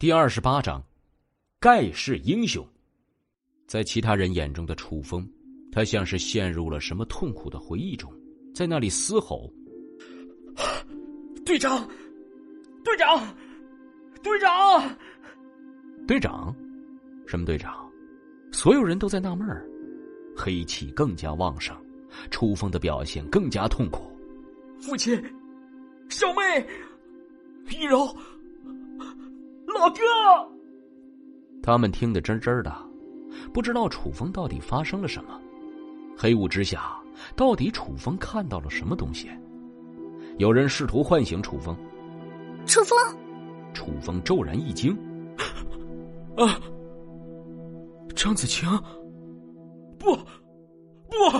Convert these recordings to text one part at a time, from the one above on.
第二十八章，盖世英雄。在其他人眼中的楚风，他像是陷入了什么痛苦的回忆中，在那里嘶吼：“队长，队长，队长，队长，什么队长？”所有人都在纳闷儿，黑气更加旺盛，楚风的表现更加痛苦。父亲，小妹，一柔。老哥，他们听得真真的，不知道楚风到底发生了什么。黑雾之下，到底楚风看到了什么东西？有人试图唤醒楚风。楚风，楚风骤然一惊，啊！张子清，不，不，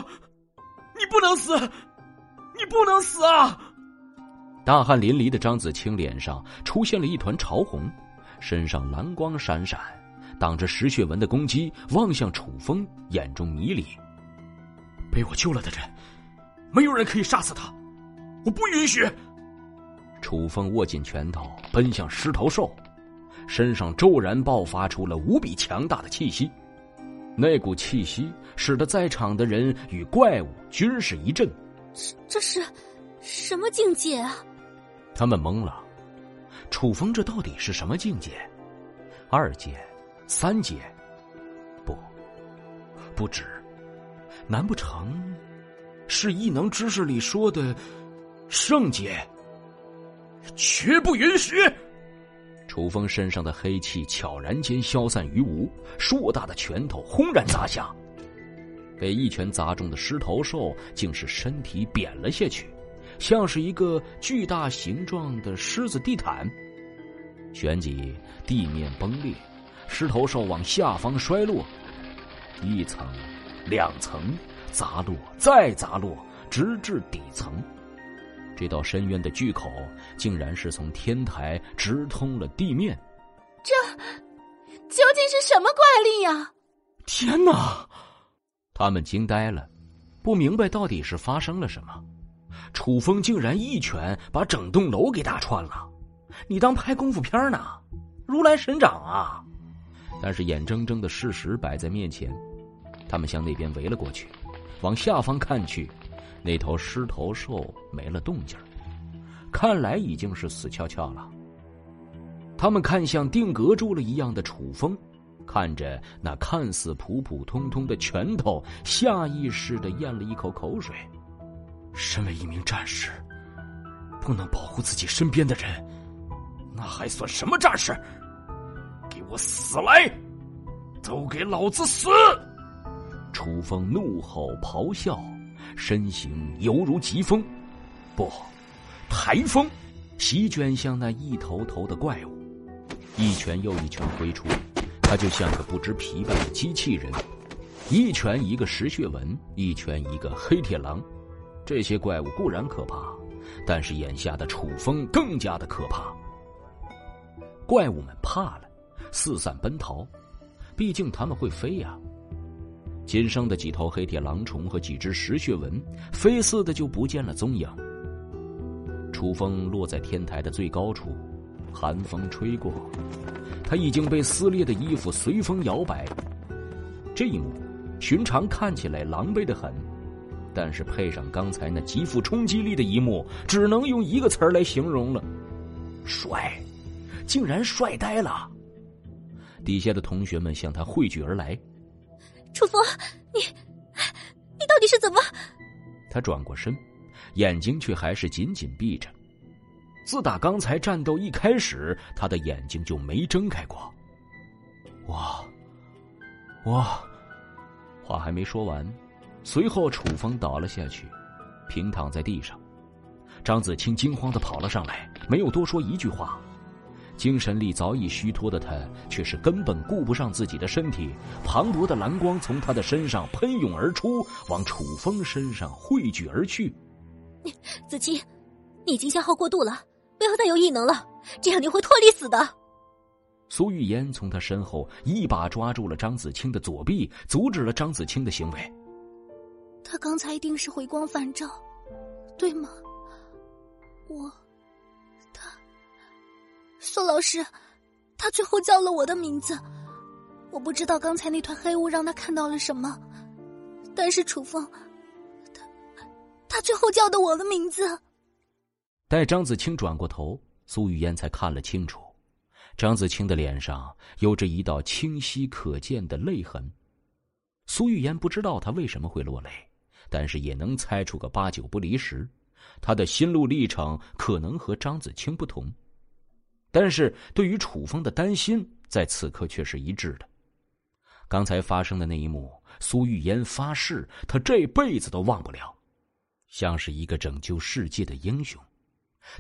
你不能死，你不能死啊！大汗淋漓的张子清脸上出现了一团潮红。身上蓝光闪闪，挡着石血文的攻击，望向楚风，眼中迷离。被我救了的人，没有人可以杀死他，我不允许。楚风握紧拳头，奔向狮头兽，身上骤然爆发出了无比强大的气息，那股气息使得在场的人与怪物均是一震。这这是什么境界啊？他们懵了。楚风这到底是什么境界？二阶、三阶？不，不止。难不成是异能知识里说的圣阶？绝不允许！楚风身上的黑气悄然间消散于无，硕大的拳头轰然砸下，被一拳砸中的狮头兽竟是身体扁了下去。像是一个巨大形状的狮子地毯，旋即地面崩裂，狮头兽往下方摔落，一层、两层，砸落再砸落，直至底层。这道深渊的巨口，竟然是从天台直通了地面。这究竟是什么怪力呀？天哪！他们惊呆了，不明白到底是发生了什么。楚风竟然一拳把整栋楼给打穿了，你当拍功夫片呢？如来神掌啊！但是眼睁睁的事实摆在面前，他们向那边围了过去，往下方看去，那头狮头兽没了动静，看来已经是死翘翘了。他们看向定格住了一样的楚风，看着那看似普普通通的拳头，下意识的咽了一口口水。身为一名战士，不能保护自己身边的人，那还算什么战士？给我死来！都给老子死！楚风怒吼咆哮，身形犹如疾风，不，台风，席卷向那一头头的怪物，一拳又一拳挥出，他就像个不知疲惫的机器人，一拳一个石血纹，一拳一个黑铁狼。这些怪物固然可怕，但是眼下的楚风更加的可怕。怪物们怕了，四散奔逃，毕竟他们会飞呀、仅剩的几头黑铁狼虫和几只石血蚊，飞似的就不见了踪影。楚风落在天台的最高处，寒风吹过，他已经被撕裂的衣服随风摇摆。这一幕，寻常看起来狼狈的很。但是配上刚才那极富冲击力的一幕，只能用一个词儿来形容了：帅，竟然帅呆了。底下的同学们向他汇聚而来。楚风，你，你到底是怎么？他转过身，眼睛却还是紧紧闭着。自打刚才战斗一开始，他的眼睛就没睁开过。我，我，话还没说完。随后，楚风倒了下去，平躺在地上。张子清惊慌的跑了上来，没有多说一句话。精神力早已虚脱的他，却是根本顾不上自己的身体。磅礴的蓝光从他的身上喷涌而出，往楚风身上汇聚而去。子清，你已经消耗过度了，不要再有异能了，这样你会脱离死的。苏玉嫣从他身后一把抓住了张子清的左臂，阻止了张子清的行为。他刚才一定是回光返照，对吗？我，他，苏老师，他最后叫了我的名字。我不知道刚才那团黑雾让他看到了什么，但是楚风，他他最后叫的我的名字。待张子清转过头，苏玉烟才看了清楚，张子清的脸上有着一道清晰可见的泪痕。苏玉烟不知道他为什么会落泪，但是也能猜出个八九不离十。他的心路历程可能和张子清不同，但是对于楚风的担心，在此刻却是一致的。刚才发生的那一幕，苏玉烟发誓，他这辈子都忘不了，像是一个拯救世界的英雄，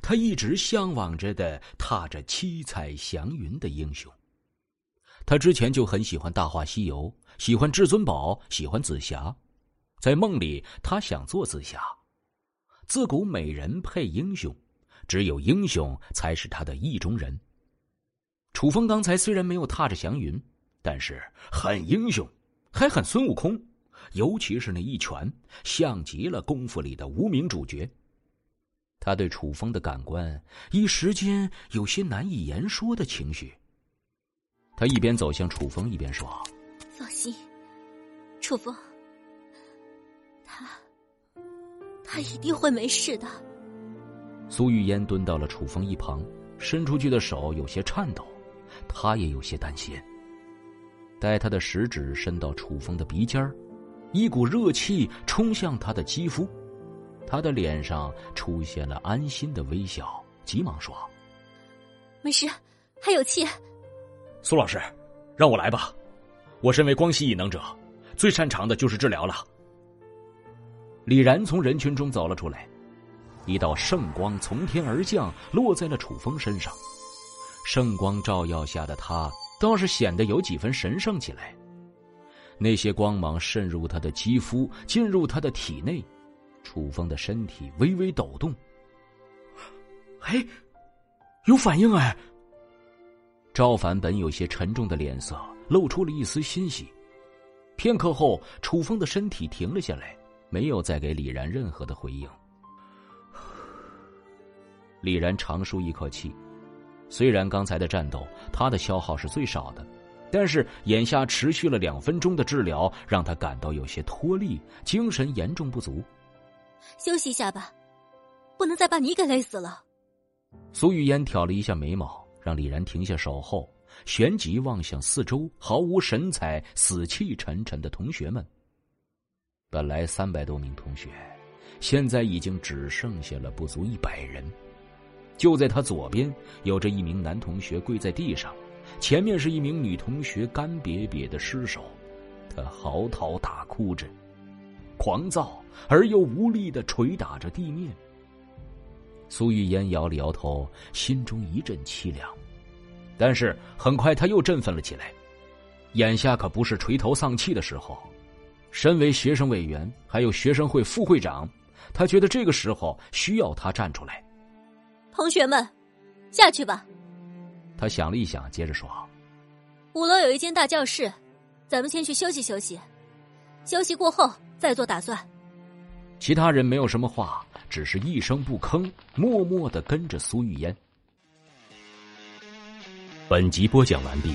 他一直向往着的，踏着七彩祥云的英雄。他之前就很喜欢《大话西游》，喜欢至尊宝，喜欢紫霞，在梦里，他想做紫霞。自古美人配英雄，只有英雄才是他的意中人。楚风刚才虽然没有踏着祥云。但是很英雄，还很孙悟空，尤其是那一拳，像极了功夫里的无名主角。他对楚风的感官一时间有些难以言说的情绪。他一边走向楚风，一边说：“放心，楚风，他他一定会没事的。”苏玉烟蹲到了楚风一旁，伸出去的手有些颤抖，他也有些担心。待他的食指伸到楚风的鼻尖儿，一股热气冲向他的肌肤，他的脸上出现了安心的微笑，急忙说：“没事，还有气。”苏老师，让我来吧，我身为光系异能者，最擅长的就是治疗了。李然从人群中走了出来，一道圣光从天而降，落在了楚风身上，圣光照耀下的他。倒是显得有几分神圣起来。那些光芒渗入他的肌肤，进入他的体内，楚风的身体微微抖动。哎，有反应哎！赵凡本有些沉重的脸色露出了一丝欣喜。片刻后，楚风的身体停了下来，没有再给李然任何的回应。李然长舒一口气。虽然刚才的战斗他的消耗是最少的，但是眼下持续了两分钟的治疗，让他感到有些脱力，精神严重不足。休息一下吧，不能再把你给累死了。苏玉烟挑了一下眉毛，让李然停下手后，旋即望向四周毫无神采、死气沉沉的同学们。本来三百多名同学，现在已经只剩下了不足一百人。就在他左边，有着一名男同学跪在地上，前面是一名女同学干瘪瘪的尸首，他嚎啕大哭着，狂躁而又无力的捶打着地面。苏玉烟摇了摇头，心中一阵凄凉，但是很快他又振奋了起来，眼下可不是垂头丧气的时候。身为学生委员，还有学生会副会长，他觉得这个时候需要他站出来。同学们，下去吧。他想了一想，接着说：“五楼有一间大教室，咱们先去休息休息，休息过后再做打算。”其他人没有什么话，只是一声不吭，默默的跟着苏玉烟。本集播讲完毕，